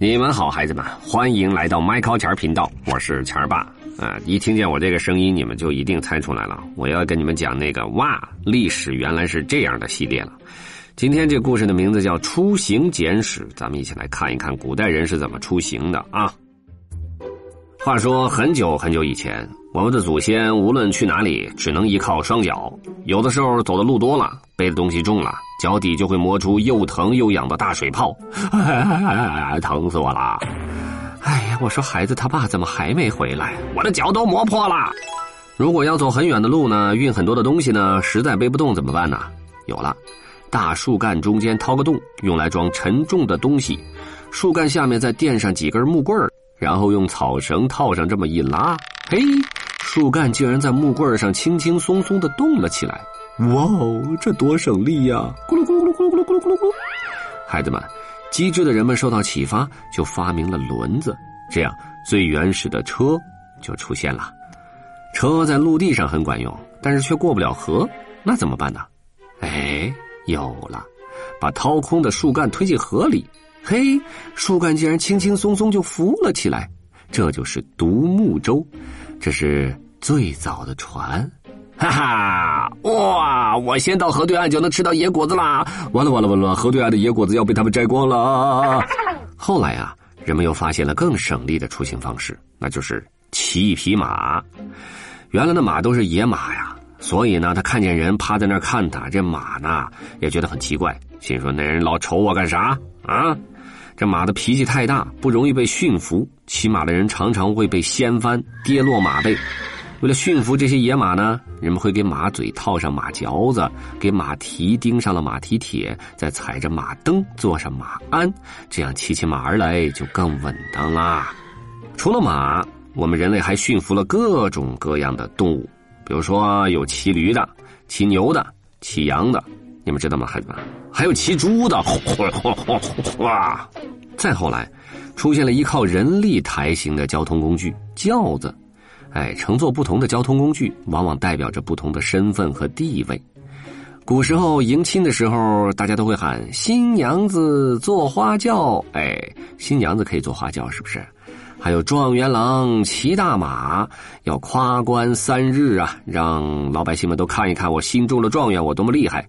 你们好，孩子们，欢迎来到麦考钱频道，我是钱爸。啊，一听见我这个声音，你们就一定猜出来了，我要跟你们讲那个哇，历史原来是这样的系列了。今天这故事的名字叫《出行简史》，咱们一起来看一看古代人是怎么出行的啊。话说很久很久以前，我们的祖先无论去哪里，只能依靠双脚，有的时候走的路多了，背的东西重了。脚底就会磨出又疼又痒的大水泡，疼死我了！哎呀，我说孩子他爸怎么还没回来？我的脚都磨破了。如果要走很远的路呢，运很多的东西呢，实在背不动怎么办呢？有了，大树干中间掏个洞，用来装沉重的东西。树干下面再垫上几根木棍儿，然后用草绳套上，这么一拉，嘿，树干竟然在木棍上轻轻松松的动了起来。哇哦，这多省力呀！咕噜咕噜咕噜咕噜咕噜咕噜咕噜。孩子们，机智的人们受到启发，就发明了轮子，这样最原始的车就出现了。车在陆地上很管用，但是却过不了河，那怎么办呢？哎，有了，把掏空的树干推进河里，嘿，树干竟然轻轻松松就浮了起来，这就是独木舟，这是最早的船。哈哈！哇，我先到河对岸就能吃到野果子啦！完了完了完了，河对岸的野果子要被他们摘光了。后来啊，人们又发现了更省力的出行方式，那就是骑一匹马。原来的马都是野马呀，所以呢，他看见人趴在那儿看他，这马呢也觉得很奇怪，心说那人老瞅我干啥啊？这马的脾气太大，不容易被驯服，骑马的人常常会被掀翻，跌落马背。为了驯服这些野马呢，人们会给马嘴套上马嚼子，给马蹄钉上了马蹄铁，再踩着马蹬，坐上马鞍，这样骑起马儿来就更稳当啦。除了马，我们人类还驯服了各种各样的动物，比如说有骑驴的、骑牛的、骑羊的，你们知道吗，孩子们？还有骑猪的，哇！再后来，出现了依靠人力抬行的交通工具——轿子。哎，乘坐不同的交通工具，往往代表着不同的身份和地位。古时候迎亲的时候，大家都会喊“新娘子坐花轿”。哎，新娘子可以坐花轿，是不是？还有状元郎骑大马，要夸官三日啊，让老百姓们都看一看我心中的状元，我多么厉害。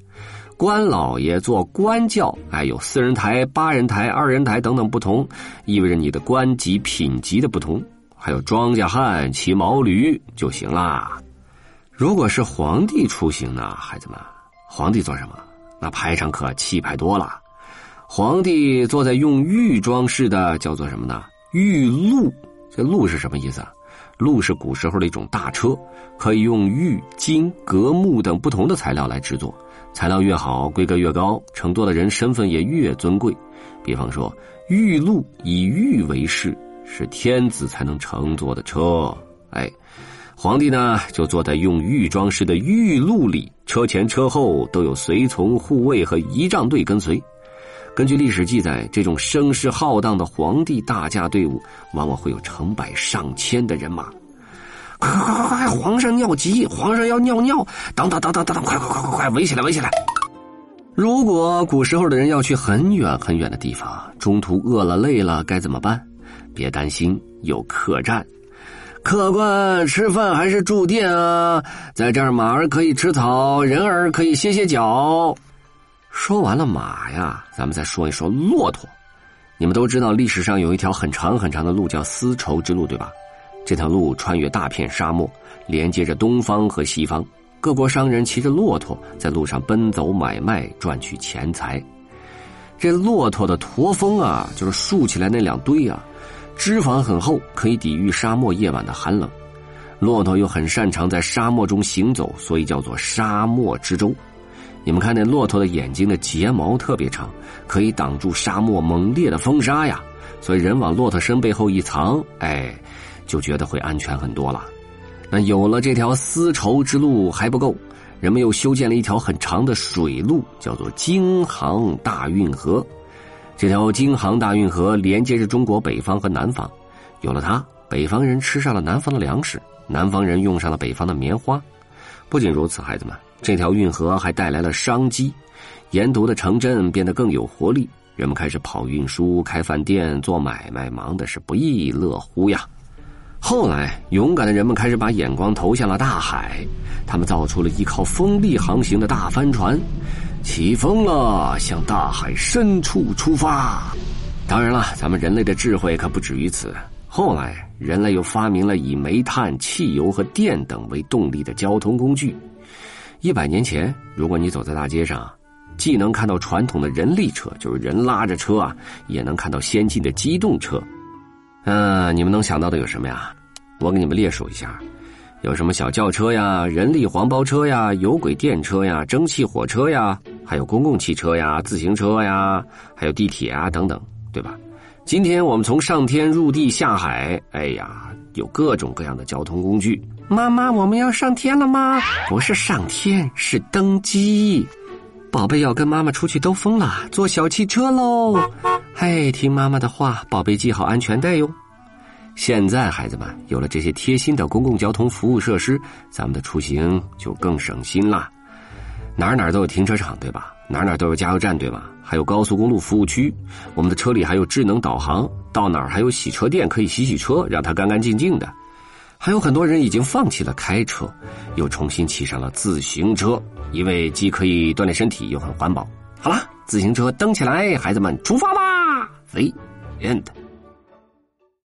官老爷坐官轿，哎，有四人台、八人台、二人台等等不同，意味着你的官级品级的不同。还有庄稼汉骑毛驴就行啦。如果是皇帝出行呢，孩子们，皇帝做什么？那排场可气派多了。皇帝坐在用玉装饰的，叫做什么呢？玉鹿。这鹿是什么意思啊？鹿是古时候的一种大车，可以用玉、金、革、木等不同的材料来制作。材料越好，规格越高，乘坐的人身份也越尊贵。比方说，玉露以玉为饰。是天子才能乘坐的车，哎，皇帝呢就坐在用玉装饰的玉露里，车前车后都有随从、护卫和仪仗队跟随。根据历史记载，这种声势浩荡的皇帝大驾队伍，往往会有成百上千的人马。快快快快！皇上尿急，皇上要尿尿！等等等等等等！快快快快快！围起来围起来！如果古时候的人要去很远很远的地方，中途饿了累了，该怎么办？别担心，有客栈。客官吃饭还是住店啊？在这儿，马儿可以吃草，人儿可以歇歇脚。说完了马呀，咱们再说一说骆驼。你们都知道，历史上有一条很长很长的路叫丝绸之路，对吧？这条路穿越大片沙漠，连接着东方和西方。各国商人骑着骆驼在路上奔走买卖，赚取钱财。这骆驼的驼峰啊，就是竖起来那两堆啊。脂肪很厚，可以抵御沙漠夜晚的寒冷。骆驼又很擅长在沙漠中行走，所以叫做沙漠之舟。你们看那骆驼的眼睛的睫毛特别长，可以挡住沙漠猛烈的风沙呀。所以人往骆驼身背后一藏，哎，就觉得会安全很多了。那有了这条丝绸之路还不够，人们又修建了一条很长的水路，叫做京杭大运河。这条京杭大运河连接着中国北方和南方，有了它，北方人吃上了南方的粮食，南方人用上了北方的棉花。不仅如此，孩子们，这条运河还带来了商机，沿途的城镇变得更有活力，人们开始跑运输、开饭店、做买卖，忙的是不亦乐乎呀。后来，勇敢的人们开始把眼光投向了大海，他们造出了依靠风力航行的大帆船，起风了，向大海深处出发。当然了，咱们人类的智慧可不止于此。后来，人类又发明了以煤炭、汽油和电等为动力的交通工具。一百年前，如果你走在大街上，既能看到传统的人力车，就是人拉着车啊，也能看到先进的机动车。嗯，你们能想到的有什么呀？我给你们列数一下，有什么小轿车呀、人力黄包车呀、有轨电车呀、蒸汽火车呀，还有公共汽车呀、自行车呀，还有地铁啊等等，对吧？今天我们从上天入地下海，哎呀，有各种各样的交通工具。妈妈，我们要上天了吗？不是上天，是登机。宝贝要跟妈妈出去兜风了，坐小汽车喽！嘿，听妈妈的话，宝贝系好安全带哟。现在孩子们有了这些贴心的公共交通服务设施，咱们的出行就更省心啦。哪哪都有停车场，对吧？哪哪都有加油站，对吧？还有高速公路服务区，我们的车里还有智能导航，到哪儿还有洗车店可以洗洗车，让它干干净净的。还有很多人已经放弃了开车，又重新骑上了自行车，因为既可以锻炼身体，又很环保。好了，自行车蹬起来，孩子们出发吧！The end。